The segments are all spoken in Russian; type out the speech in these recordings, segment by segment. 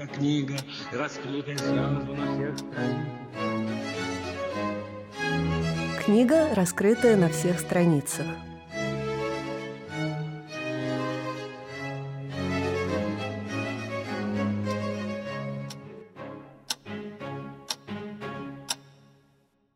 как книга, раскрытая сразу на всех. Книга, раскрытая на всех страницах.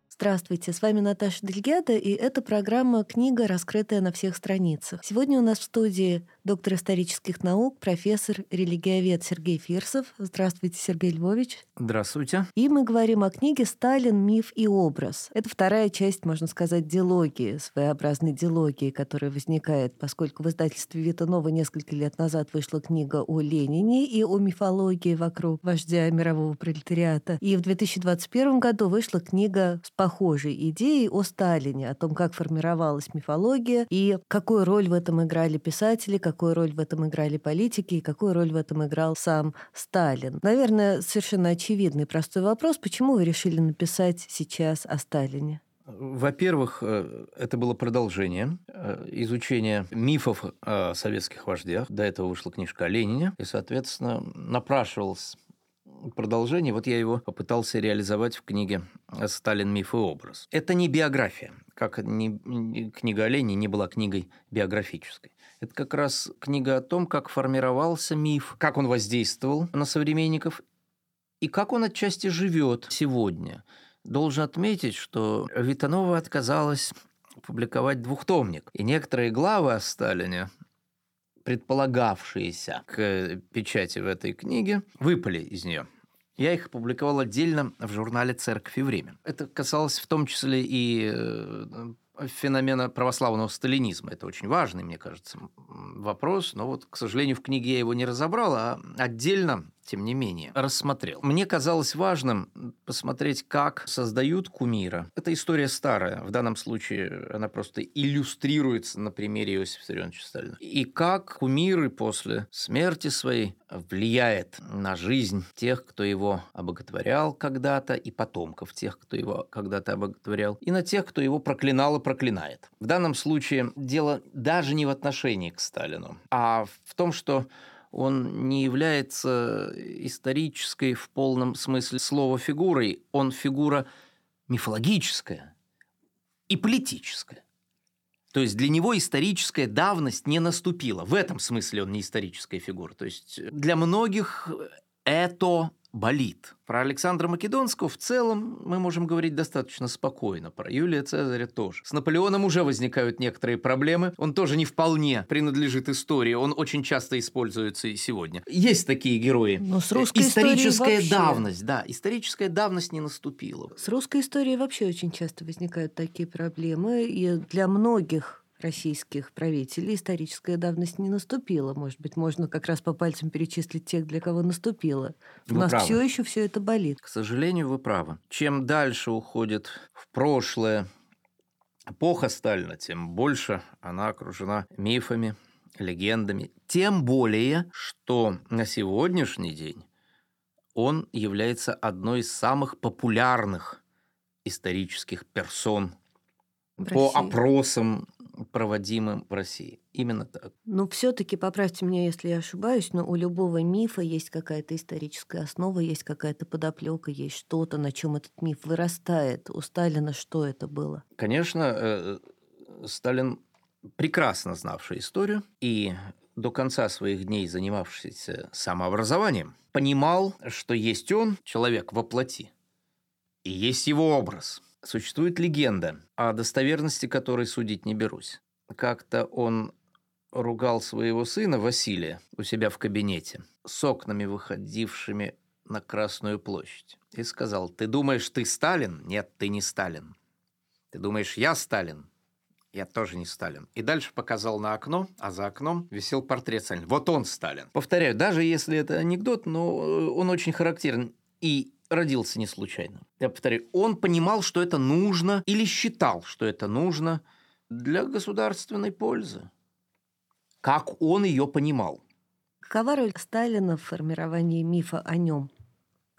Здравствуйте, с вами Наташа Дельгяда, и это программа «Книга, раскрытая на всех страницах». Сегодня у нас в студии доктор исторических наук, профессор, религиовед Сергей Фирсов. Здравствуйте, Сергей Львович. Здравствуйте. И мы говорим о книге «Сталин. Миф и образ». Это вторая часть, можно сказать, дилогии, своеобразной дилогии, которая возникает, поскольку в издательстве Витанова несколько лет назад вышла книга о Ленине и о мифологии вокруг вождя мирового пролетариата. И в 2021 году вышла книга с похожей идеей о Сталине, о том, как формировалась мифология и какую роль в этом играли писатели, какую роль в этом играли политики и какую роль в этом играл сам Сталин. Наверное, совершенно очевидный простой вопрос, почему вы решили написать сейчас о Сталине? Во-первых, э, это было продолжение э, изучения мифов о советских вождях. До этого вышла книжка о Ленине, и, соответственно, напрашивался продолжение, вот я его попытался реализовать в книге «Сталин. Миф и образ». Это не биография, как ни, книга о Ленине не была книгой биографической. Это как раз книга о том, как формировался миф, как он воздействовал на современников и как он отчасти живет сегодня. Должен отметить, что Витанова отказалась публиковать двухтомник. И некоторые главы о Сталине предполагавшиеся к печати в этой книге, выпали из нее. Я их опубликовал отдельно в журнале «Церковь и время». Это касалось в том числе и э, феномена православного сталинизма. Это очень важный, мне кажется, вопрос. Но вот, к сожалению, в книге я его не разобрал, а отдельно тем не менее, рассмотрел. Мне казалось важным посмотреть, как создают кумира. Эта история старая. В данном случае она просто иллюстрируется на примере Иосифа Виссарионовича Сталина. И как кумиры после смерти своей влияет на жизнь тех, кто его обоготворял когда-то, и потомков тех, кто его когда-то обоготворял, и на тех, кто его проклинал и проклинает. В данном случае дело даже не в отношении к Сталину, а в том, что он не является исторической в полном смысле слова фигурой, он фигура мифологическая и политическая. То есть для него историческая давность не наступила. В этом смысле он не историческая фигура. То есть для многих это болит. Про Александра Македонского в целом мы можем говорить достаточно спокойно. Про Юлия Цезаря тоже. С Наполеоном уже возникают некоторые проблемы. Он тоже не вполне принадлежит истории. Он очень часто используется и сегодня. Есть такие герои. Но с русской Историческая вообще... давность, да. Историческая давность не наступила. С русской историей вообще очень часто возникают такие проблемы. И для многих российских правителей историческая давность не наступила. Может быть, можно как раз по пальцам перечислить тех, для кого наступила. У нас все еще все это болит. К сожалению, вы правы. Чем дальше уходит в прошлое эпоха Сталина, тем больше она окружена мифами, легендами. Тем более, что на сегодняшний день он является одной из самых популярных исторических персон по опросам проводимым в России. Именно так. Но все-таки, поправьте меня, если я ошибаюсь, но у любого мифа есть какая-то историческая основа, есть какая-то подоплека, есть что-то, на чем этот миф вырастает. У Сталина что это было? Конечно, э, Сталин прекрасно знавший историю и до конца своих дней занимавшийся самообразованием, понимал, что есть он, человек во плоти, и есть его образ – Существует легенда, о достоверности которой судить не берусь. Как-то он ругал своего сына Василия у себя в кабинете с окнами, выходившими на Красную площадь, и сказал, «Ты думаешь, ты Сталин? Нет, ты не Сталин. Ты думаешь, я Сталин? Я тоже не Сталин. И дальше показал на окно, а за окном висел портрет Сталина. Вот он Сталин. Повторяю, даже если это анекдот, но он очень характерен. И родился не случайно. Я повторяю, он понимал, что это нужно или считал, что это нужно для государственной пользы. Как он ее понимал. Какова роль Сталина в формировании мифа о нем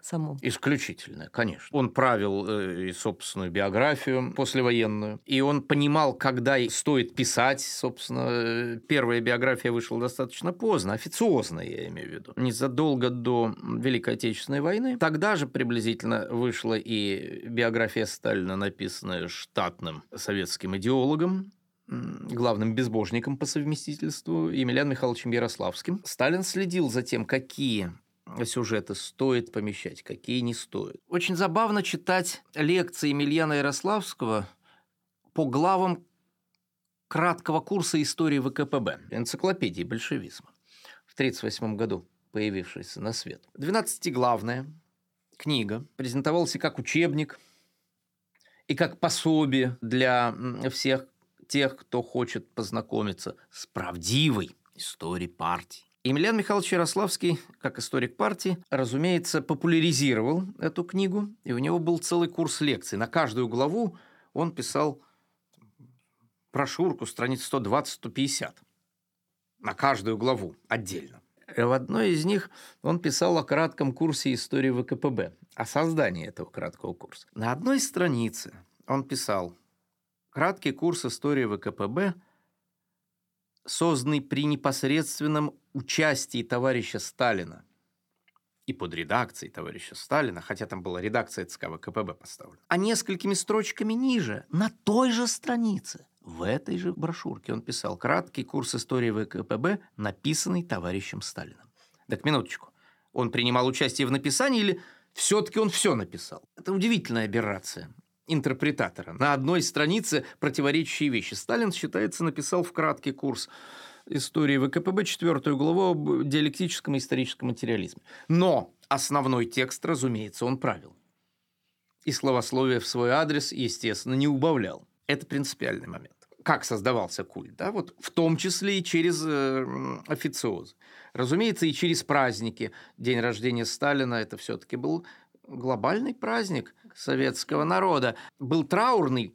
самом. Исключительное, конечно. Он правил э, и собственную биографию послевоенную, и он понимал, когда стоит писать, собственно, э, первая биография вышла достаточно поздно, официозно, я имею в виду, незадолго до Великой Отечественной войны. Тогда же приблизительно вышла и биография Сталина, написанная штатным советским идеологом, главным безбожником по совместительству Емельяном Михайловичем Ярославским. Сталин следил за тем, какие сюжеты стоит помещать, какие не стоит. Очень забавно читать лекции Емельяна Ярославского по главам краткого курса истории ВКПБ, энциклопедии большевизма, в 1938 году появившейся на свет. Двенадцатиглавная книга презентовалась и как учебник, и как пособие для всех тех, кто хочет познакомиться с правдивой историей партии. Емельян Михайлович Ярославский, как историк партии, разумеется, популяризировал эту книгу, и у него был целый курс лекций. На каждую главу он писал брошюрку, страниц 120-150. На каждую главу отдельно. И в одной из них он писал о кратком курсе истории ВКПБ, о создании этого краткого курса. На одной странице он писал краткий курс истории ВКПБ – созданный при непосредственном участии товарища Сталина и под редакцией товарища Сталина, хотя там была редакция ЦК ВКПБ поставлена, а несколькими строчками ниже, на той же странице, в этой же брошюрке он писал краткий курс истории ВКПБ, написанный товарищем Сталиным. Так, минуточку. Он принимал участие в написании или все-таки он все написал? Это удивительная аберрация интерпретатора. На одной странице противоречащие вещи. Сталин, считается, написал в краткий курс истории ВКПБ четвертую главу об диалектическом и историческом материализме. Но основной текст, разумеется, он правил. И словословие в свой адрес, естественно, не убавлял. Это принципиальный момент. Как создавался культ? Да? Вот в том числе и через э, официоз. Разумеется, и через праздники. День рождения Сталина – это все-таки был глобальный праздник советского народа. Был траурный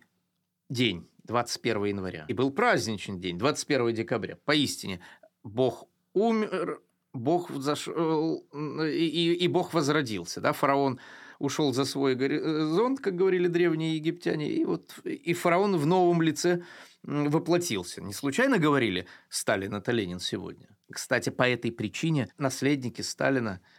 день, 21 января, и был праздничный день, 21 декабря. Поистине, Бог умер, Бог зашел, и, и, и Бог возродился. Да? Фараон ушел за свой горизонт, как говорили древние египтяне, и вот и фараон в новом лице воплотился. Не случайно говорили Сталин – это Ленин сегодня. Кстати, по этой причине наследники Сталина –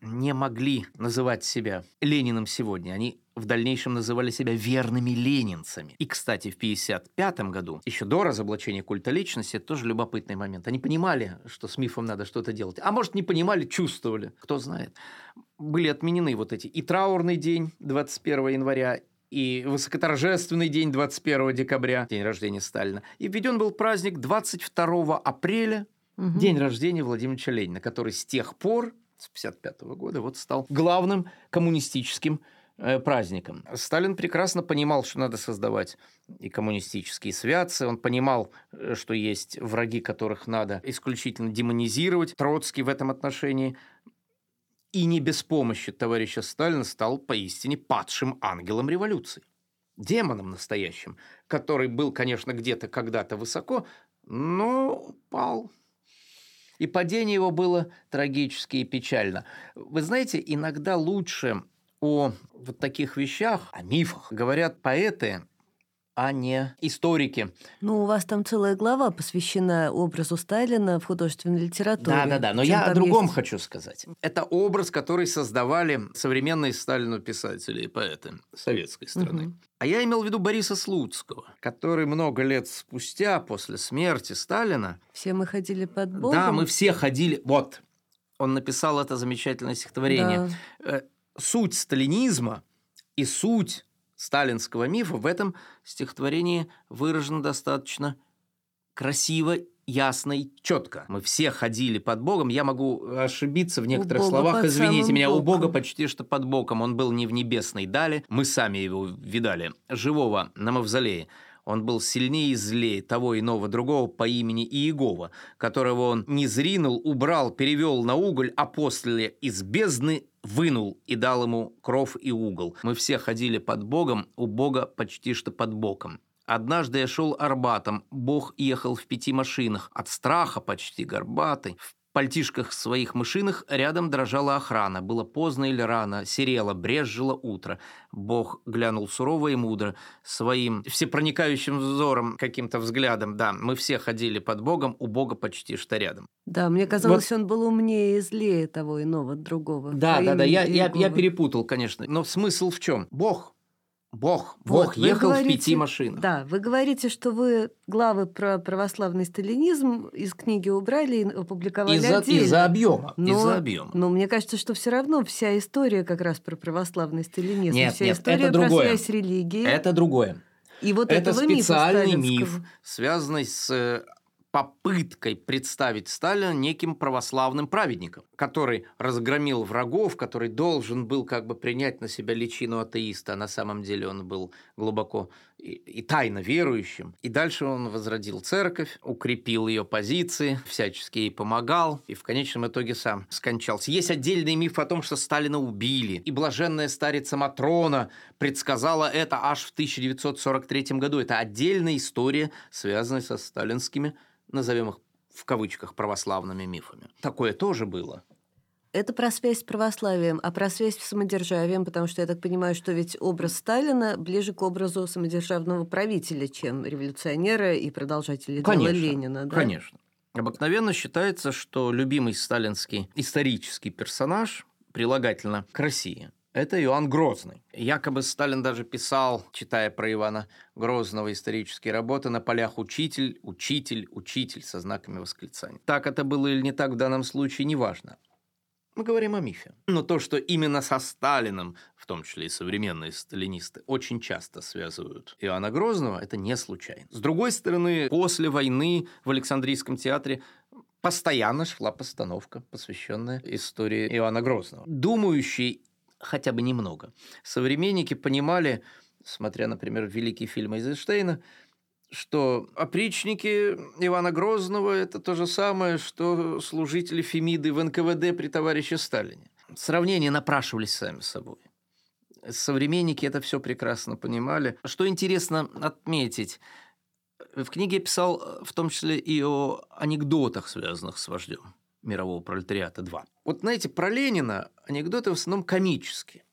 не могли называть себя Лениным сегодня. Они в дальнейшем называли себя верными ленинцами. И, кстати, в 1955 году, еще до разоблачения культа личности, это тоже любопытный момент. Они понимали, что с мифом надо что-то делать. А может, не понимали, чувствовали, кто знает. Были отменены вот эти и траурный день 21 января, и высокоторжественный день 21 декабря, день рождения Сталина. И введен был праздник 22 апреля, угу. день рождения Владимира Ленина, который с тех пор с 1955 года вот стал главным коммунистическим э, праздником. Сталин прекрасно понимал, что надо создавать и коммунистические святцы. Он понимал, э, что есть враги, которых надо исключительно демонизировать. Троцкий в этом отношении и не без помощи товарища Сталина стал поистине падшим ангелом революции. Демоном настоящим, который был, конечно, где-то когда-то высоко, но пал и падение его было трагически и печально. Вы знаете, иногда лучше о вот таких вещах, о мифах, говорят поэты, а не историки. Ну, у вас там целая глава посвящена образу Сталина в художественной литературе. Да, да, да. Но я о другом есть... хочу сказать. Это образ, который создавали современные Сталину писатели и поэты советской страны. Угу. А я имел в виду Бориса Слуцкого, который много лет спустя, после смерти Сталина... Все мы ходили под Богом. Да, мы все ходили... Вот, он написал это замечательное стихотворение. Да. Э, суть сталинизма и суть сталинского мифа в этом стихотворении выражено достаточно красиво, ясно и четко. Мы все ходили под Богом. Я могу ошибиться в некоторых словах. Извините меня, боком. у Бога почти что под боком. Он был не в небесной дали. Мы сами его видали. Живого на мавзолее. Он был сильнее и злее того иного другого по имени Иегова, которого он не зринул, убрал, перевел на уголь, а после из бездны вынул и дал ему кров и угол. Мы все ходили под Богом, у Бога почти что под боком. Однажды я шел Арбатом, Бог ехал в пяти машинах, от страха почти горбатый. В пальтишках своих мышиных рядом дрожала охрана. Было поздно или рано, серело, брезжило утро. Бог глянул сурово и мудро, своим всепроникающим взором, каким-то взглядом. Да, мы все ходили под Богом, у Бога почти что рядом. Да, мне казалось, он был умнее и злее того иного другого. Да, да, да, я, я, я перепутал, конечно. Но смысл в чем? Бог. Бог. Вот, Бог ехал в говорите- пяти машинах. Да, вы говорите, что вы главы про православный сталинизм из книги убрали и опубликовали Из-за, отдельно. из-за объема. Но- Из-за объема. Но мне кажется, что все равно вся история как раз про православный сталинизм. Нет, вся нет, история это про другое. связь религии. Это другое. и вот Это специальный миф, связанный с э, попыткой представить Сталина неким православным праведником, который разгромил врагов, который должен был как бы принять на себя личину атеиста, а на самом деле он был глубоко и, и тайно верующим. И дальше он возродил церковь, укрепил ее позиции, всячески ей помогал, и в конечном итоге сам скончался. Есть отдельный миф о том, что Сталина убили, и блаженная старица Матрона предсказала это аж в 1943 году. Это отдельная история, связанная со сталинскими, назовем их в кавычках, православными мифами. Такое тоже было. Это про связь с православием, а про связь с самодержавием, потому что я так понимаю, что ведь образ Сталина ближе к образу самодержавного правителя, чем революционера и продолжателя дела Конечно, Ленина. Да? Конечно. Обыкновенно считается, что любимый сталинский исторический персонаж, прилагательно к России, это Иоанн Грозный. Якобы Сталин даже писал, читая про Ивана Грозного исторические работы, на полях «учитель», «учитель», «учитель» со знаками восклицания. Так это было или не так в данном случае, неважно. Мы говорим о мифе. Но то, что именно со Сталином, в том числе и современные сталинисты, очень часто связывают Иоанна Грозного, это не случайно. С другой стороны, после войны в Александрийском театре постоянно шла постановка, посвященная истории Иоанна Грозного. Думающие хотя бы немного современники понимали, смотря, например, великий фильм Эйзенштейна, что опричники Ивана Грозного – это то же самое, что служители Фемиды в НКВД при товарище Сталине. Сравнения напрашивались сами собой. Современники это все прекрасно понимали. Что интересно отметить, в книге я писал э, в том числе и о анекдотах, связанных с вождем мирового пролетариата 2. Вот знаете, про Ленина анекдоты в основном комические,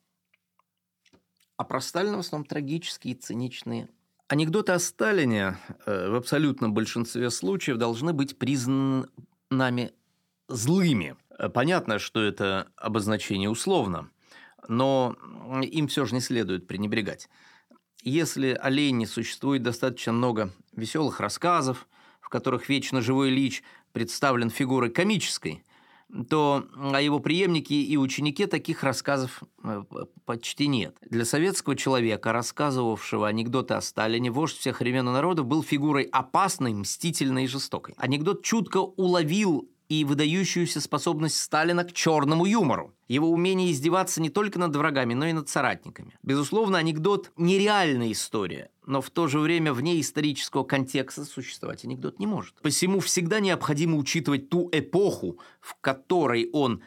а про Сталина в основном трагические и циничные. Анекдоты о Сталине э, в абсолютном большинстве случаев должны быть признаны нами злыми. Э, Понятно, что это обозначение условно, но им все же не следует пренебрегать. Если о Ленине существует достаточно много веселых рассказов, которых вечно живой лич представлен фигурой комической, то о его преемнике и ученике таких рассказов э, почти нет. Для советского человека, рассказывавшего анекдоты о Сталине, вождь всех времен и народов был фигурой опасной, мстительной и жестокой. Анекдот чутко уловил и выдающуюся способность Сталина к черному юмору. Его умение издеваться не только над врагами, но и над соратниками. Безусловно, анекдот – нереальная история, но в то же время вне исторического контекста существовать анекдот не может. Посему всегда необходимо учитывать ту эпоху, в которой он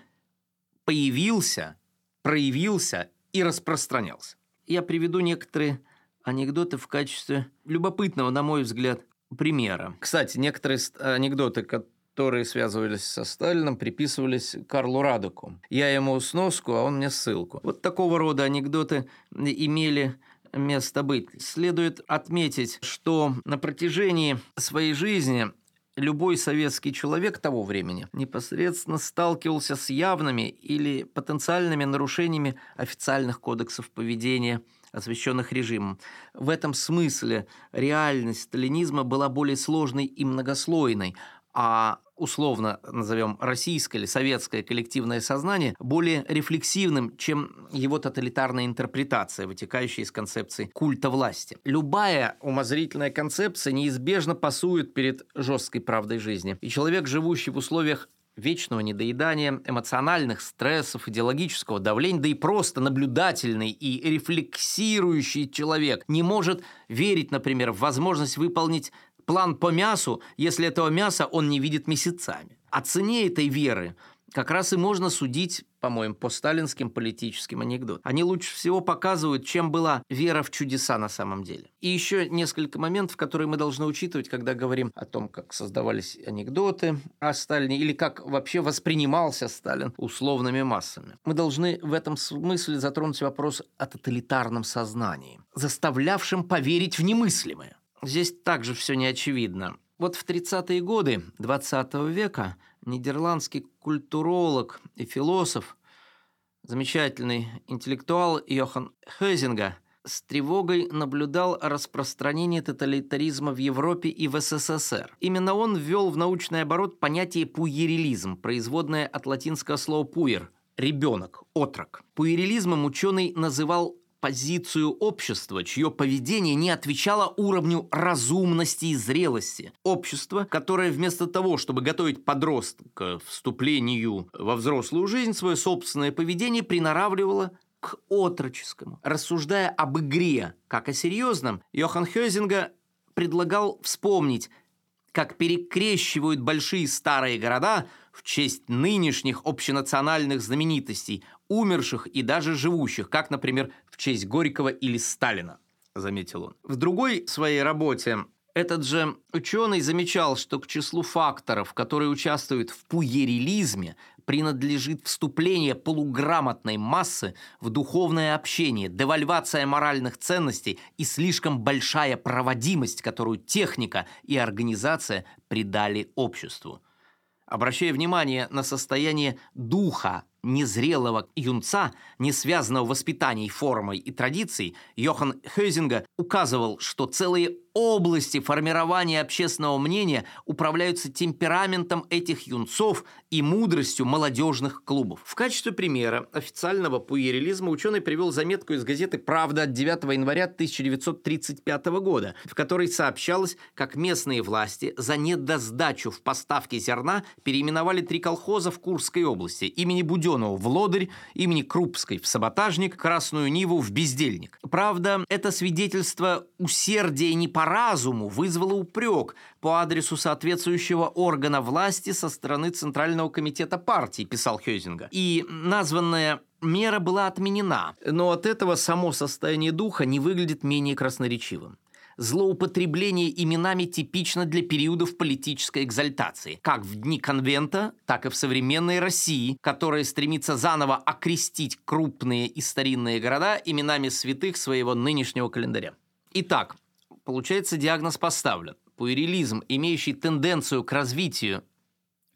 появился, проявился и распространялся. Я приведу некоторые анекдоты в качестве любопытного, на мой взгляд, примера. Кстати, некоторые анекдоты, которые связывались со Сталином, приписывались Карлу Радоку. Я ему сноску, а он мне ссылку. Вот такого рода анекдоты имели место быть. Следует отметить, что на протяжении своей жизни любой советский человек того времени непосредственно сталкивался с явными или потенциальными нарушениями официальных кодексов поведения, освященных режимом. В этом смысле реальность сталинизма была более сложной и многослойной, а условно назовем российское или советское коллективное сознание более рефлексивным, чем его тоталитарная интерпретация, вытекающая из концепции культа власти. Любая умозрительная концепция неизбежно пасует перед жесткой правдой жизни. И человек, живущий в условиях вечного недоедания, эмоциональных стрессов, идеологического давления, да и просто наблюдательный и рефлексирующий человек не может верить, например, в возможность выполнить план по мясу, если этого мяса он не видит месяцами. О цене этой веры как раз и можно судить, по-моему, по сталинским политическим анекдотам. Они лучше всего показывают, чем была вера в чудеса на самом деле. И еще несколько моментов, которые мы должны учитывать, когда говорим о том, как создавались анекдоты о Сталине или как вообще воспринимался Сталин условными массами. Мы должны в этом смысле затронуть вопрос о тоталитарном сознании, заставлявшем поверить в немыслимое. Здесь также все не очевидно. Вот в 30-е годы 20 века нидерландский культуролог и философ, замечательный интеллектуал Йохан Хезинга с тревогой наблюдал распространение тоталитаризма в Европе и в СССР. Именно он ввел в научный оборот понятие пуерилизм, производное от латинского слова «пуер» – ребенок, отрок. Пуерилизмом ученый называл позицию общества, чье поведение не отвечало уровню разумности и зрелости. Общество, которое вместо того, чтобы готовить подростка к вступлению во взрослую жизнь, свое собственное поведение приноравливало к отроческому. Рассуждая об игре как о серьезном, Йохан Хёзинга предлагал вспомнить, как перекрещивают большие старые города в честь нынешних общенациональных знаменитостей, умерших и даже живущих, как, например, в честь Горького или Сталина, заметил он. В другой своей работе этот же ученый замечал, что к числу факторов, которые участвуют в пуерилизме, принадлежит вступление полуграмотной массы в духовное общение, девальвация моральных ценностей и слишком большая проводимость, которую техника и организация придали обществу. Обращая внимание на состояние духа незрелого юнца, не связанного воспитанием, формой и традицией, Йохан Хейзинга указывал, что целые области формирования общественного мнения управляются темпераментом этих юнцов и мудростью молодежных клубов. В качестве примера официального пуерилизма ученый привел заметку из газеты «Правда» от 9 января 1935 года, в которой сообщалось, как местные власти за недосдачу в поставке зерна переименовали три колхоза в Курской области имени Буденова в Лодырь, имени Крупской в Саботажник, Красную Ниву в Бездельник. Правда, это свидетельство усердия не по разуму вызвало упрек по адресу соответствующего органа власти со стороны Центрального комитета партии, писал Хёзинга. И названная мера была отменена, но от этого само состояние духа не выглядит менее красноречивым злоупотребление именами типично для периодов политической экзальтации, как в дни конвента, так и в современной России, которая стремится заново окрестить крупные и старинные города именами святых своего нынешнего календаря. Итак, получается диагноз поставлен. Пуэрилизм, имеющий тенденцию к развитию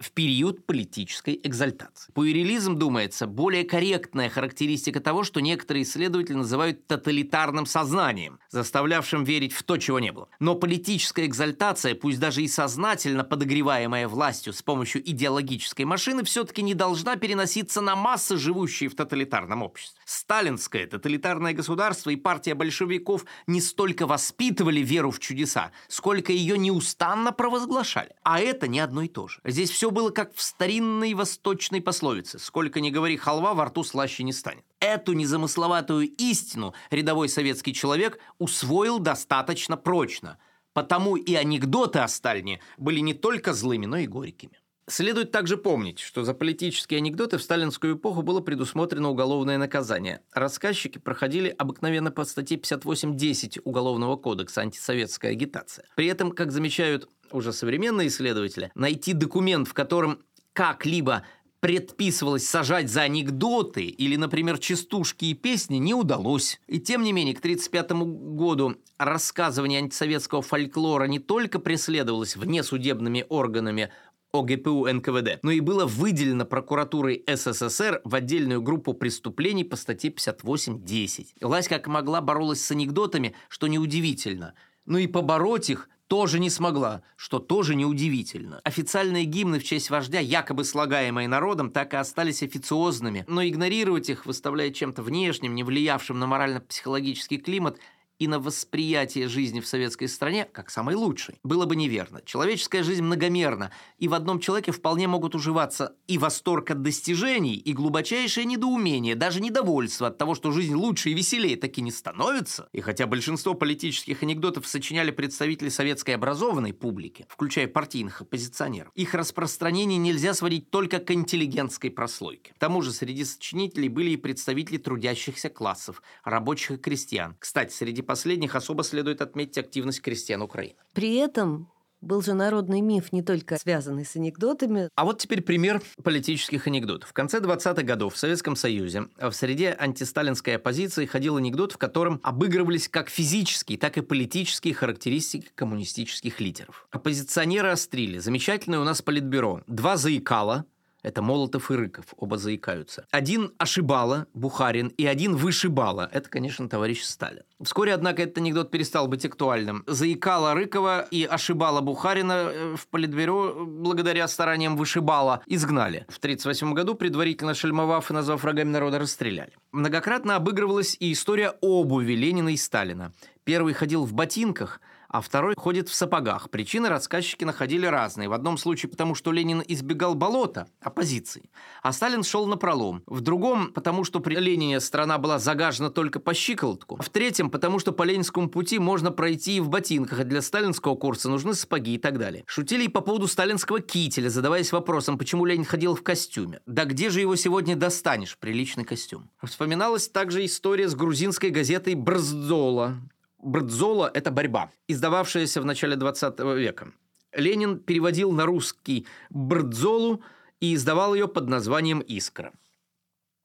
в период политической экзальтации. Пуэрилизм, думается, более корректная характеристика того, что некоторые исследователи называют тоталитарным сознанием, заставлявшим верить в то, чего не было. Но политическая экзальтация, пусть даже и сознательно подогреваемая властью с помощью идеологической машины, все-таки не должна переноситься на массы, живущие в тоталитарном обществе. Сталинское тоталитарное государство и партия большевиков не столько воспитывали веру в чудеса, сколько ее неустанно провозглашали. А это не одно и то же. Здесь все было как в старинной восточной пословице «Сколько ни говори халва, во рту слаще не станет». Эту незамысловатую истину рядовой советский человек усвоил достаточно прочно. Потому и анекдоты о Сталине были не только злыми, но и горькими. Следует также помнить, что за политические анекдоты в сталинскую эпоху было предусмотрено уголовное наказание. Рассказчики проходили обыкновенно по статье 58.10 Уголовного кодекса «Антисоветская агитация». При этом, как замечают уже современные исследователи, найти документ, в котором как-либо предписывалось сажать за анекдоты или, например, частушки и песни, не удалось. И тем не менее, к 1935 году рассказывание антисоветского фольклора не только преследовалось внесудебными органами ОГПУ НКВД, но и было выделено прокуратурой СССР в отдельную группу преступлений по статье 58.10. Власть как могла боролась с анекдотами, что неудивительно. Но и побороть их тоже не смогла, что тоже неудивительно. Официальные гимны в честь вождя, якобы слагаемые народом, так и остались официозными, но игнорировать их, выставляя чем-то внешним, не влиявшим на морально-психологический климат, и на восприятие жизни в советской стране как самой лучшей. Было бы неверно. Человеческая жизнь многомерна, и в одном человеке вполне могут уживаться и восторг от достижений, и глубочайшее недоумение, даже недовольство от того, что жизнь лучше и веселее таки не становится. И хотя большинство политических анекдотов сочиняли представители советской образованной публики, включая партийных оппозиционеров, их распространение нельзя сводить только к интеллигентской прослойке. К тому же среди сочинителей были и представители трудящихся классов, рабочих и крестьян. Кстати, среди последних особо следует отметить активность крестьян Украины. При этом был же народный миф, не только связанный с анекдотами. А вот теперь пример политических анекдотов. В конце 20-х годов в Советском Союзе в среде антисталинской оппозиции ходил анекдот, в котором обыгрывались как физические, так и политические характеристики коммунистических лидеров. Оппозиционеры острили. Замечательное у нас политбюро. Два заикала, это Молотов и Рыков, оба заикаются. Один ошибала, Бухарин, и один вышибала. Это, конечно, товарищ Сталин. Вскоре, однако, этот анекдот перестал быть актуальным. Заикала Рыкова и ошибала Бухарина э, в Политбюро благодаря стараниям вышибала изгнали. В 1938 году, предварительно шельмовав и назвав врагами народа, расстреляли. Многократно обыгрывалась и история обуви Ленина и Сталина. Первый ходил в ботинках – а второй ходит в сапогах. Причины рассказчики находили разные. В одном случае потому, что Ленин избегал болота, оппозиции, а Сталин шел на пролом. В другом, потому что при Ленине страна была загажена только по щиколотку. В третьем, потому что по ленинскому пути можно пройти и в ботинках, а для сталинского курса нужны сапоги и так далее. Шутили и по поводу сталинского кителя, задаваясь вопросом, почему Ленин ходил в костюме. Да где же его сегодня достанешь, приличный костюм? Вспоминалась также история с грузинской газетой «Брздола», Брдзола – это борьба, издававшаяся в начале 20 века. Ленин переводил на русский Брдзолу и издавал ее под названием «Искра».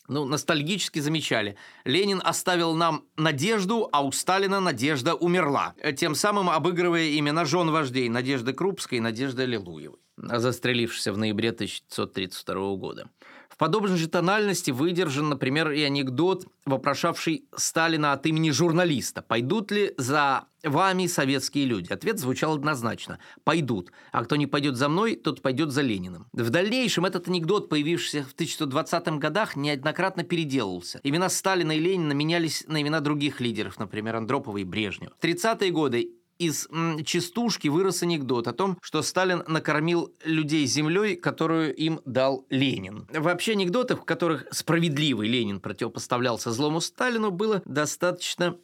Ну, ностальгически замечали. Ленин оставил нам надежду, а у Сталина надежда умерла. Тем самым обыгрывая имена жен вождей Надежды Крупской и Надежды Лилуевой, застрелившейся в ноябре 1932 года. Подобной же тональности выдержан, например, и анекдот, вопрошавший Сталина от имени журналиста. «Пойдут ли за вами советские люди?» Ответ звучал однозначно. «Пойдут. А кто не пойдет за мной, тот пойдет за Лениным». В дальнейшем этот анекдот, появившийся в 1920 годах, неоднократно переделывался. Имена Сталина и Ленина менялись на имена других лидеров, например, Андропова и Брежнева. В 30-е годы из м, частушки вырос анекдот о том, что Сталин накормил людей землей, которую им дал Ленин. Вообще анекдотов, в которых справедливый Ленин противопоставлялся злому Сталину, было достаточно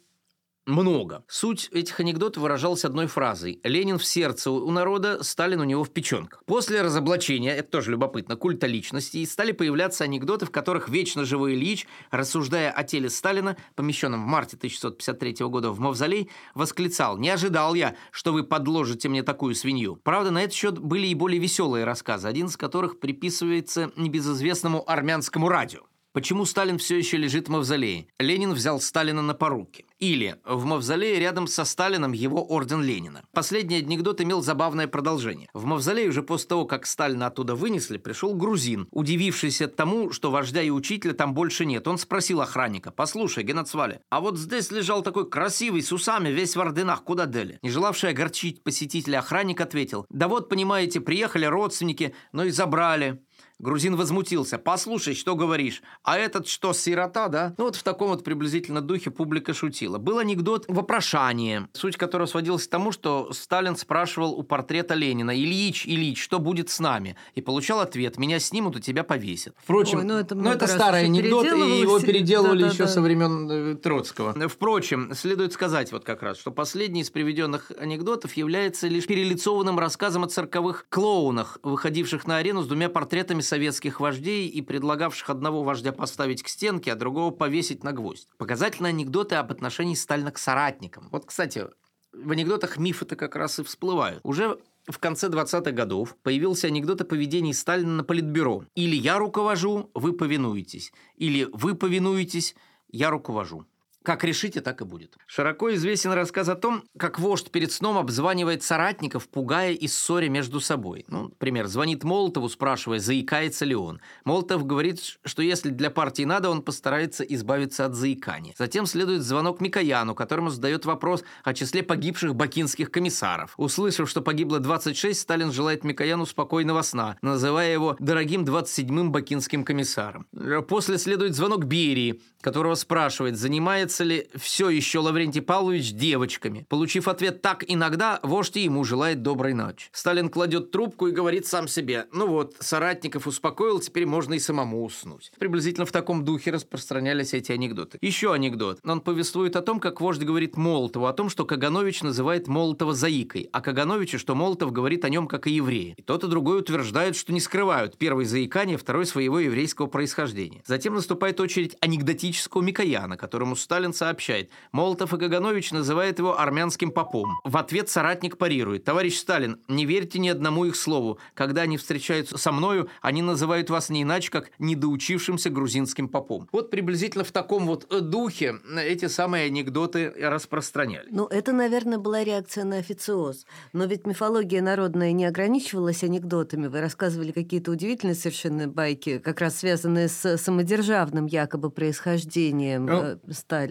много. Суть этих анекдотов выражалась одной фразой. Ленин в сердце у народа, Сталин у него в печенках. После разоблачения, это тоже любопытно, культа личности, стали появляться анекдоты, в которых вечно живой Ильич, рассуждая о теле Сталина, помещенном в марте 1653 года в Мавзолей, восклицал «Не ожидал я, что вы подложите мне такую свинью». Правда, на этот счет были и более веселые рассказы, один из которых приписывается небезызвестному армянскому радио. Почему Сталин все еще лежит в мавзолее? Ленин взял Сталина на поруки. Или в мавзолее рядом со Сталином его орден Ленина. Последний анекдот имел забавное продолжение. В мавзолее уже после того, как Сталина оттуда вынесли, пришел грузин, удивившийся тому, что вождя и учителя там больше нет. Он спросил охранника, «Послушай, Геннадсвали, а вот здесь лежал такой красивый, с усами, весь в орденах, куда дели?» Не желавший огорчить посетителя охранник ответил, «Да вот, понимаете, приехали родственники, но и забрали». Грузин возмутился. «Послушай, что говоришь? А этот что, сирота, да?» Ну вот в таком вот приблизительно духе публика шутила. Был анекдот «Вопрошание», суть которого сводилась к тому, что Сталин спрашивал у портрета Ленина «Ильич, Ильич, что будет с нами?» И получал ответ «Меня снимут, и тебя повесят». Впрочем, Ой, ну это, ну, это старый анекдот, и его переделывали Да-да-да. еще со времен э, Троцкого. Впрочем, следует сказать вот как раз, что последний из приведенных анекдотов является лишь перелицованным рассказом о цирковых клоунах, выходивших на арену с двумя портретами советских вождей и предлагавших одного вождя поставить к стенке, а другого повесить на гвоздь. Показательные анекдоты об отношении Сталина к соратникам. Вот, кстати, в анекдотах мифы-то как раз и всплывают. Уже в конце 20-х годов появился анекдот о поведении Сталина на политбюро. Или я руковожу, вы повинуетесь. Или вы повинуетесь, я руковожу. Как решите, так и будет. Широко известен рассказ о том, как вождь перед сном обзванивает соратников, пугая и ссоря между собой. Ну, например, звонит Молотову, спрашивая, заикается ли он. Молотов говорит, что если для партии надо, он постарается избавиться от заикания. Затем следует звонок Микояну, которому задает вопрос о числе погибших бакинских комиссаров. Услышав, что погибло 26, Сталин желает Микояну спокойного сна, называя его «дорогим 27-м бакинским комиссаром». После следует звонок Берии, которого спрашивает, занимается является ли все еще Лаврентий Павлович девочками. Получив ответ «так иногда», вождь ему желает доброй ночи. Сталин кладет трубку и говорит сам себе «ну вот, соратников успокоил, теперь можно и самому уснуть». Приблизительно в таком духе распространялись эти анекдоты. Еще анекдот. Он повествует о том, как вождь говорит Молотову о том, что Каганович называет Молотова заикой, а Кагановичу, что Молотов говорит о нем как о еврее. И тот и другой утверждают, что не скрывают первый заикание, второй своего еврейского происхождения. Затем наступает очередь анекдотического Микояна, которому Сталин сообщает. Молотов и Каганович называют его армянским попом. В ответ соратник парирует. Товарищ Сталин, не верьте ни одному их слову. Когда они встречаются со мною, они называют вас не иначе, как недоучившимся грузинским попом. Вот приблизительно в таком вот э, духе эти самые анекдоты распространяли. Ну, это, наверное, была реакция на официоз. Но ведь мифология народная не ограничивалась анекдотами. Вы рассказывали какие-то удивительные совершенно байки, как раз связанные с самодержавным якобы происхождением Ну, э,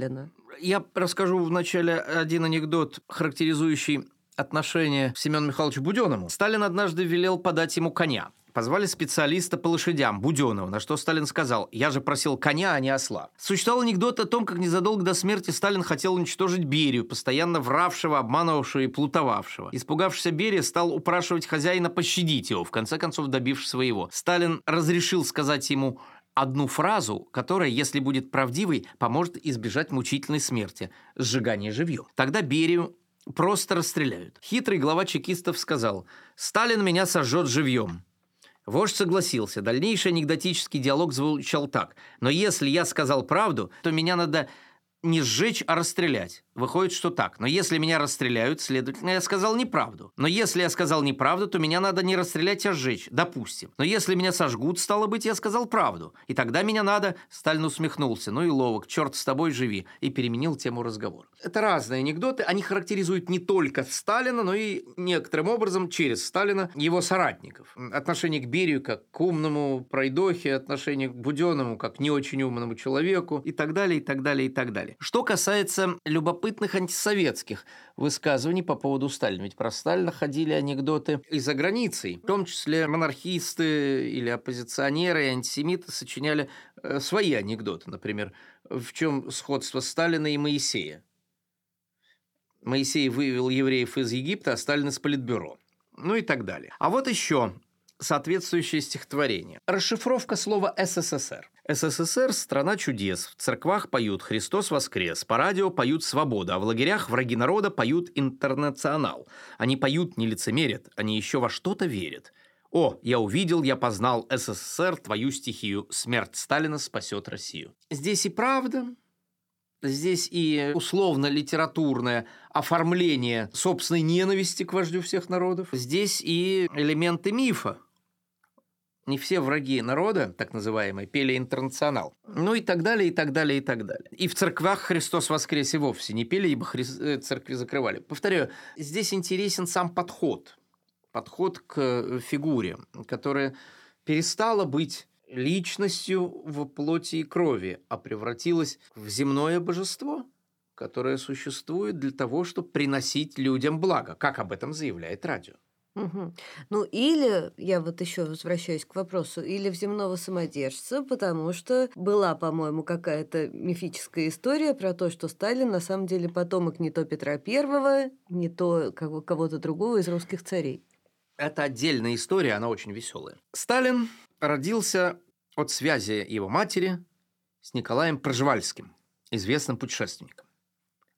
Сталина. Я расскажу вначале один анекдот, характеризующий отношение Семена Михайловича к Буденному. Сталин однажды велел подать ему коня. Позвали специалиста по лошадям, Буденова, на что Сталин сказал, я же просил коня, а не осла. Существовал анекдот о том, как незадолго до смерти Сталин хотел уничтожить Берию, постоянно вравшего, обманывавшего и плутовавшего. Испугавшийся Берия стал упрашивать хозяина пощадить его, в конце концов добившись своего. Сталин разрешил сказать ему одну фразу, которая, если будет правдивой, поможет избежать мучительной смерти – сжигания живьем. Тогда Берию просто расстреляют. Хитрый глава чекистов сказал «Сталин меня сожжет живьем». Вождь согласился. Дальнейший анекдотический диалог звучал так. «Но если я сказал правду, то меня надо не сжечь, а расстрелять. Выходит, что так. Но если меня расстреляют, следовательно, я сказал неправду. Но если я сказал неправду, то меня надо не расстрелять, а сжечь. Допустим. Но если меня сожгут, стало быть, я сказал правду. И тогда меня надо... Сталин усмехнулся. Ну и ловок. Черт с тобой, живи. И переменил тему разговора. Это разные анекдоты. Они характеризуют не только Сталина, но и некоторым образом через Сталина его соратников. Отношение к Берию как к умному пройдохе, отношение к Буденному как к не очень умному человеку и так далее, и так далее, и так далее. Что касается любопытных антисоветских высказываний по поводу Сталина. Ведь про Сталина ходили анекдоты и за границей. В том числе монархисты или оппозиционеры и антисемиты сочиняли э, свои анекдоты. Например, в чем сходство Сталина и Моисея. Моисей вывел евреев из Египта, а Сталин из Политбюро. Ну и так далее. А вот еще соответствующее стихотворение. Расшифровка слова «СССР». СССР – страна чудес. В церквах поют «Христос воскрес», по радио поют «Свобода», а в лагерях враги народа поют «Интернационал». Они поют, не лицемерят, они еще во что-то верят. О, я увидел, я познал СССР, твою стихию. Смерть Сталина спасет Россию. Здесь и правда, здесь и условно-литературное оформление собственной ненависти к вождю всех народов. Здесь и элементы мифа. Не все враги народа, так называемые, пели интернационал. Ну и так далее, и так далее, и так далее. И в церквах Христос воскрес и вовсе не пели, ибо хри... э, церкви закрывали. Повторяю, здесь интересен сам подход. Подход к э, фигуре, которая перестала быть личностью в плоти и крови, а превратилась в земное божество, которое существует для того, чтобы приносить людям благо, как об этом заявляет радио. Мгм. Ну, или, я вот еще возвращаюсь к вопросу, или в земного самодержца, потому что была, по-моему, какая-то мифическая история про то, что Сталин на самом деле потомок не то Петра Первого, не то кого- кого-то другого из русских царей. Это отдельная история, она очень веселая. Сталин родился от связи его матери с Николаем Проживальским, известным путешественником.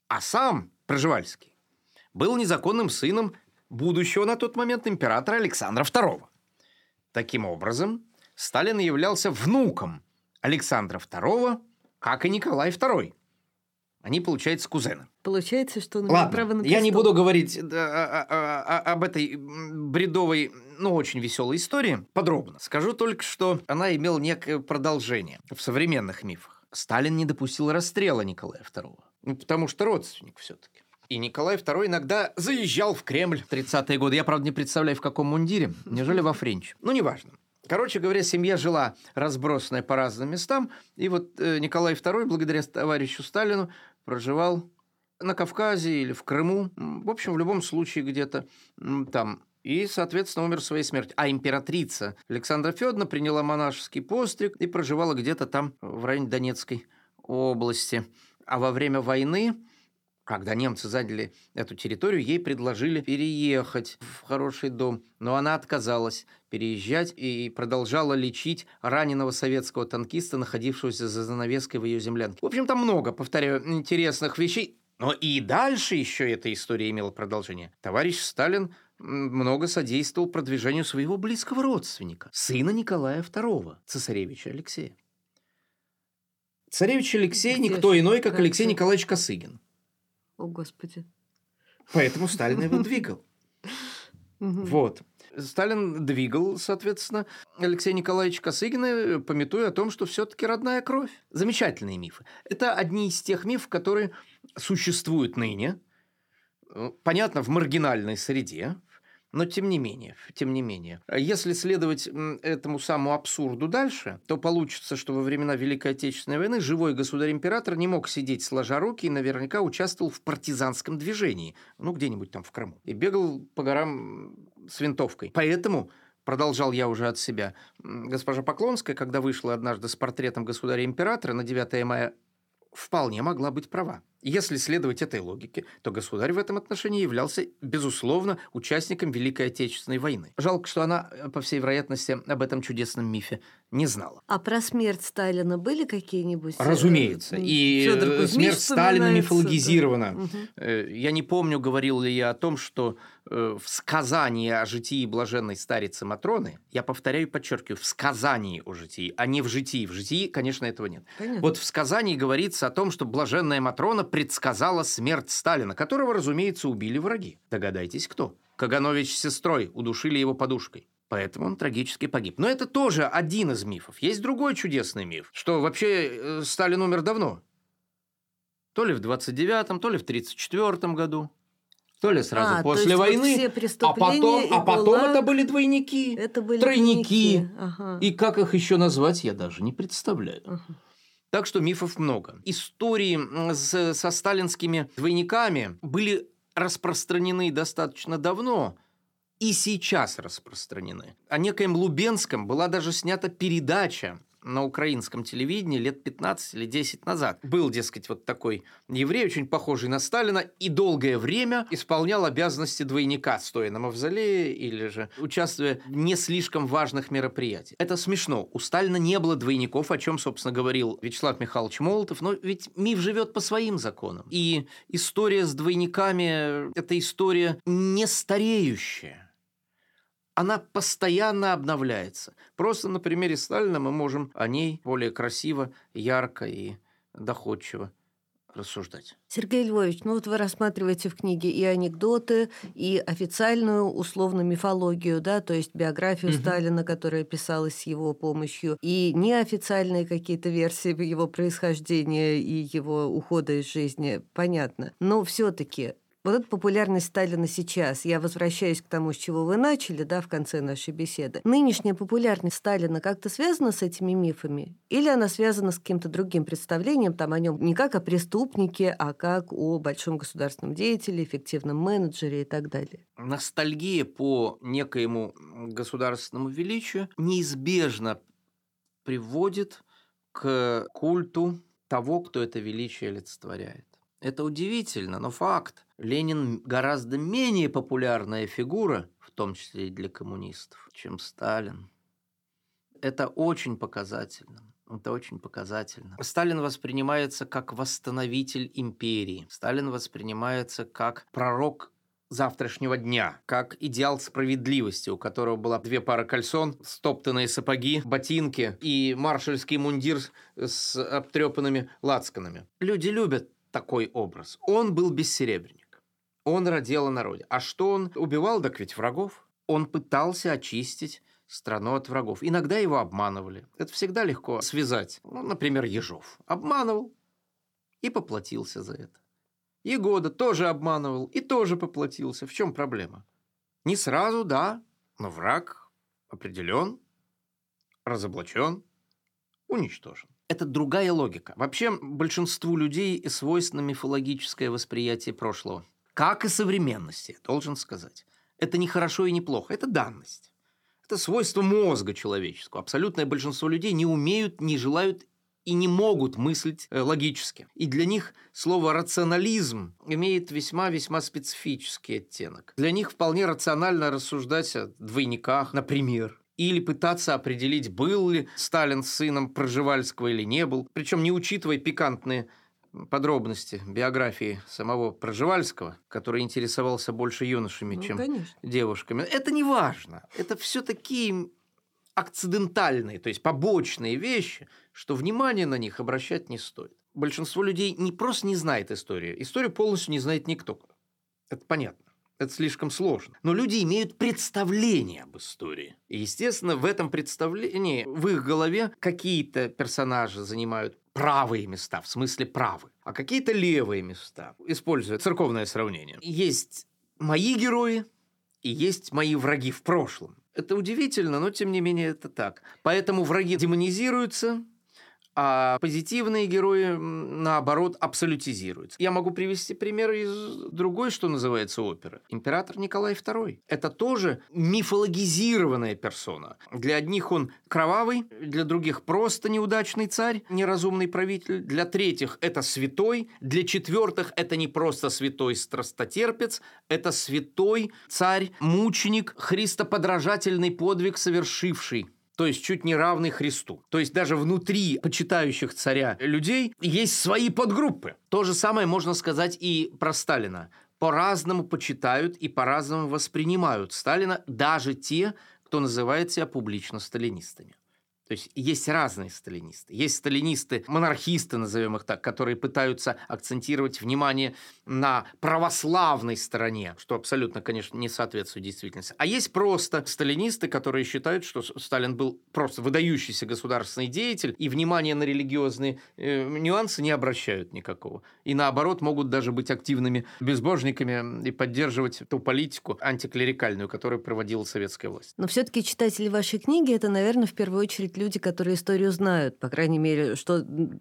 А сам Проживальский был незаконным сыном будущего на тот момент императора Александра II. Таким образом, Сталин являлся внуком Александра II, как и Николай II. Они, получается, кузены. Получается, что он Ладно, право на я не престол. буду говорить да, а- а- об этой бредовой, ну, очень веселой истории подробно. Скажу только, что она имела некое продолжение в современных мифах. Сталин не допустил расстрела Николая II, ну, потому что родственник все-таки. И Николай II иногда заезжал в Кремль в 30-е годы. Я, правда, не представляю, в каком мундире. Неужели во Френч? Ну, неважно. Короче говоря, семья жила разбросанная по разным местам. И вот э, Николай II, благодаря товарищу Сталину, проживал на Кавказе или в Крыму. В общем, в любом случае где-то там. И, соответственно, умер своей смертью. А императрица Александра Федоровна приняла монашеский постриг и проживала где-то там в районе Донецкой области. А во время войны когда немцы заняли эту территорию, ей предложили переехать в хороший дом, но она отказалась переезжать и продолжала лечить раненого советского танкиста, находившегося за занавеской в ее землянке. В общем, там много, повторяю, интересных вещей. Но и дальше еще эта история имела продолжение. Товарищ Сталин много содействовал продвижению своего близкого родственника, сына Николая II, цесаревича Алексея. Царевич Алексей Где никто ж, иной, как Алексей же? Николаевич Косыгин. О, Господи. Поэтому Сталин его двигал. Вот. Сталин двигал, соответственно, Алексея Николаевича Косыгина, пометуя о том, что все-таки родная кровь. Замечательные мифы. Это одни из тех мифов, которые существуют ныне, э, понятно, в маргинальной среде, но тем не менее, тем не менее. Если следовать этому самому абсурду дальше, то получится, что во времена Великой Отечественной войны живой государь-император не мог сидеть сложа руки и наверняка участвовал в партизанском движении, ну, где-нибудь там в Крыму, и бегал по горам с винтовкой. Поэтому продолжал я уже от себя, госпожа Поклонская, когда вышла однажды с портретом государя-императора на 9 мая, вполне могла быть права. Если следовать этой логике, то государь в этом отношении являлся, безусловно, участником Великой Отечественной войны. Жалко, что она, э, по всей вероятности, об этом чудесном мифе не знала. А про смерть Сталина были какие-нибудь? э, Разумеется. И Фёдор Кузьмич смерть Сталина мифологизирована. да. Э, Я не помню, говорил ли я о том, что в сказании о житии блаженной старицы Матроны, я повторяю и подчеркиваю, в сказании о житии, а не в житии. В житии, конечно, этого нет. Понятно. Вот в сказании говорится о том, что блаженная Матрона предсказала смерть Сталина, которого, разумеется, убили враги. Догадайтесь, кто? Каганович с сестрой удушили его подушкой. Поэтому он трагически погиб. Но это тоже один из мифов. Есть другой чудесный миф, что вообще э, Сталин умер давно. То ли в 29-м, то ли в 34-м году. То ли сразу А, после вот войны. все а потом, а потом это были двойники. Это были тройники. двойники. Ага. И как их еще назвать, я даже не представляю. Ага. Так что мифов много. Истории с- со сталинскими двойниками были распространены достаточно давно и сейчас распространены. О некоем Лубенском была даже снята передача на украинском телевидении лет 15 или 10 назад. Был, дескать, вот такой еврей, очень похожий на Сталина, и долгое время исполнял обязанности двойника, стоя на мавзолее или же участвуя в не слишком важных мероприятиях. Это смешно. У Сталина не было двойников, о чем, собственно, говорил Вячеслав Михайлович Молотов, но ведь миф живет по своим законам. И история с двойниками – это история не стареющая она постоянно обновляется. Просто на примере Сталина мы можем о ней более красиво, ярко и доходчиво рассуждать. Сергей Львович, ну вот вы рассматриваете в книге и анекдоты, и официальную условно мифологию, да, то есть биографию Мгм. Сталина, которая писалась с его помощью, и неофициальные какие-то версии его происхождения и его ухода из жизни, понятно. Но все-таки вот эта популярность Сталина сейчас, я возвращаюсь к тому, с чего вы начали, да, в конце нашей беседы. Нынешняя популярность Сталина как-то связана с этими мифами? Или она связана с каким-то другим представлением там о нем не как о преступнике, а как о большом государственном деятеле, эффективном менеджере и так далее? Ностальгия по некоему государственному величию неизбежно приводит к культу того, кто это величие олицетворяет. Это удивительно, но факт. Ленин гораздо менее популярная фигура, в том числе и для коммунистов, чем Сталин. Это очень показательно. Это очень показательно. Сталин воспринимается как восстановитель империи. Сталин воспринимается как пророк завтрашнего дня, как идеал справедливости, у которого была две пары кальсон, стоптанные сапоги, ботинки и маршальский мундир с обтрепанными лацканами. Люди любят такой образ. Он был бессеребренник. Он родил о народе. А что он убивал? Так ведь врагов. Он пытался очистить страну от врагов. Иногда его обманывали. Это всегда легко связать. Ну, например, Ежов. Обманывал и поплатился за это. Егода тоже обманывал и тоже поплатился. В чем проблема? Не сразу, да, но враг определен, разоблачен, уничтожен. Это другая логика. Вообще, большинству людей свойственно мифологическое восприятие прошлого. Как и современности, должен сказать. Это не хорошо и не плохо, это данность. Это свойство мозга человеческого. Абсолютное большинство людей не умеют, не желают и не могут мыслить э, логически. И для них слово «рационализм» имеет весьма-весьма специфический оттенок. Для них вполне рационально рассуждать о двойниках, например, или пытаться определить, был ли Сталин сыном Проживальского или не был, причем не учитывая пикантные подробности биографии самого Проживальского, который интересовался больше юношами, Ну, чем конечно. девушками. Это не важно. Это все такие акцидентальные, то есть побочные вещи, что внимание на них обращать не стоит. Большинство людей не просто не знает историю, историю полностью не знает никто. Это понятно. Это слишком сложно. Но люди имеют представление об истории. И, естественно, в этом представлении, в их голове какие-то персонажи занимают правые места, в смысле правы, а какие-то левые места, используя церковное сравнение. Есть мои герои и есть мои враги в прошлом. Это удивительно, но тем не менее это так. Поэтому враги демонизируются, а позитивные герои, наоборот, абсолютизируются. Я могу привести пример из другой, что называется, оперы. Император Николай II. Это тоже мифологизированная персона. Для одних он кровавый, для других просто неудачный царь, неразумный правитель. Для третьих это святой, для четвертых это не просто святой страстотерпец, это святой царь, мученик, христоподражательный подвиг совершивший то есть чуть не равный Христу. То есть даже внутри почитающих царя людей есть свои подгруппы. То же самое можно сказать и про Сталина. По-разному почитают и по-разному воспринимают Сталина даже те, кто называет себя публично сталинистами. То есть есть разные сталинисты. Есть сталинисты, монархисты, назовем их так, которые пытаются акцентировать внимание на православной стороне, что абсолютно, конечно, не соответствует действительности. А есть просто сталинисты, которые считают, что Сталин был просто выдающийся государственный деятель, и внимание на религиозные э, нюансы не обращают никакого. И наоборот, могут даже быть активными безбожниками и поддерживать ту политику антиклерикальную, которую проводила советская власть. Но все-таки читатели вашей книги это, наверное, в первую очередь люди, которые историю знают, по крайней мере, что м,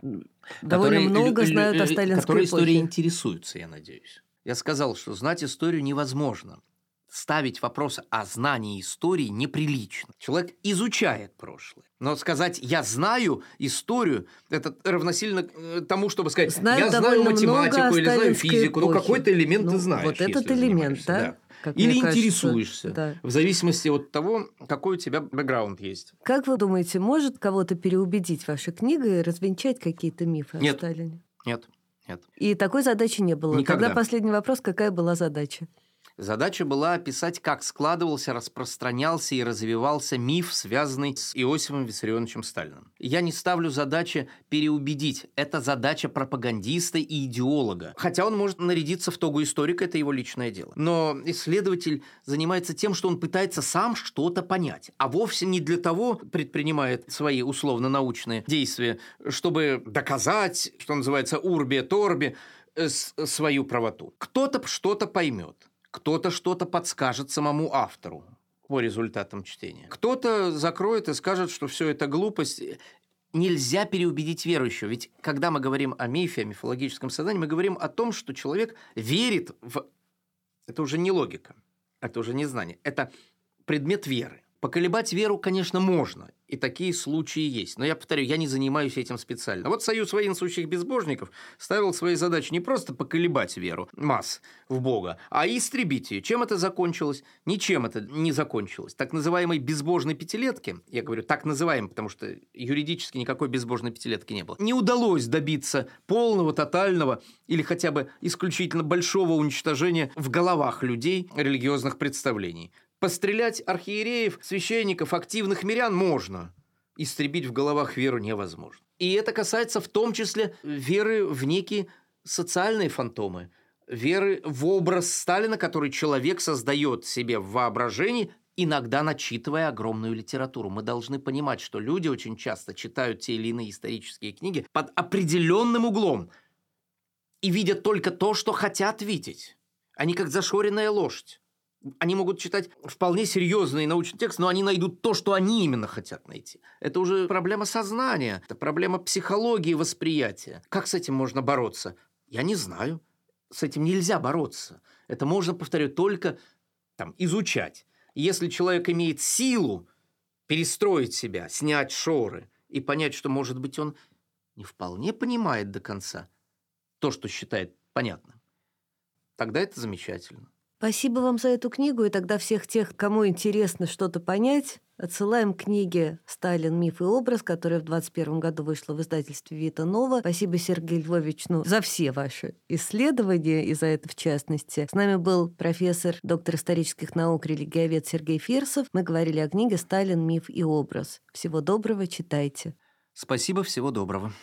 довольно которые много знают о лю- сталинской Которые историей эпохе. интересуются, я надеюсь. Я сказал, что знать историю невозможно. Ставить вопрос о знании истории неприлично. Человек изучает прошлое. Но сказать «я знаю историю» – это равносильно э, тому, чтобы сказать Знаю «я знаю математику» или «знаю физику». Ну, эпохе. какой-то элемент Ну, ты знаешь, вот этот элемент, занимаешься, да? Как Или кажется, интересуешься, да. в зависимости от того, какой у тебя бэкграунд есть. Как вы думаете, может кого-то переубедить ваша книга и развенчать какие-то мифы Нет. о Сталине? Нет, нет. И такой задачи не было. Никогда. Тогда последний вопрос, какая была задача? Задача была описать, как складывался, распространялся и развивался миф, связанный с Иосифом Виссарионовичем Сталиным. Я не ставлю задачи переубедить. Это задача пропагандиста и идеолога. Хотя он может нарядиться в тогу историка, это его личное дело. Но исследователь занимается тем, что он пытается сам что-то понять. А вовсе не для того предпринимает свои условно-научные действия, чтобы доказать, что называется, урби-торби, э, с- свою правоту. Кто-то что-то поймет кто-то что-то подскажет самому автору по результатам чтения. Кто-то закроет и скажет, что все это глупость. Нельзя переубедить верующего. Ведь когда мы говорим о мифе, о мифологическом создании, мы говорим о том, что человек верит в... Это уже не логика, это уже не знание. Это предмет веры. Поколебать веру, конечно, можно, и такие случаи есть. Но я повторю, я не занимаюсь этим специально. Вот Союз воинствующих безбожников ставил своей задачей не просто поколебать веру масс в Бога, а истребить ее. Чем это закончилось? Ничем это не закончилось. Так называемой безбожной пятилетки, я говорю так называемой, потому что юридически никакой безбожной пятилетки не было, не удалось добиться полного, тотального или хотя бы исключительно большого уничтожения в головах людей религиозных представлений. Пострелять архиереев, священников, активных мирян можно. Истребить в головах веру невозможно. И это касается в том числе веры в некие социальные фантомы, веры в образ Сталина, который человек создает себе в воображении, иногда начитывая огромную литературу. Мы должны понимать, что люди очень часто читают те или иные исторические книги под определенным углом и видят только то, что хотят видеть. Они как зашоренная лошадь. Они могут читать вполне серьезный научный текст, но они найдут то, что они именно хотят найти. Это уже проблема сознания, это проблема психологии восприятия. Как с этим можно бороться? Я не знаю. С этим нельзя бороться. Это можно, повторю, только там, изучать. Если человек имеет силу перестроить себя, снять шоры и понять, что, может быть, он не вполне понимает до конца то, что считает понятным, тогда это замечательно. Спасибо вам за эту книгу, и тогда всех тех, кому интересно что-то понять, отсылаем к книге «Сталин. Миф и образ», которая в 2021 году вышла в издательстве «Вита Нова». Спасибо, Сергей Львович, ну, за все ваши исследования, и за это в частности. С нами был профессор, доктор исторических наук, религиовед Сергей Фирсов. Мы говорили о книге «Сталин. Миф и образ». Всего доброго, читайте. Спасибо, всего доброго.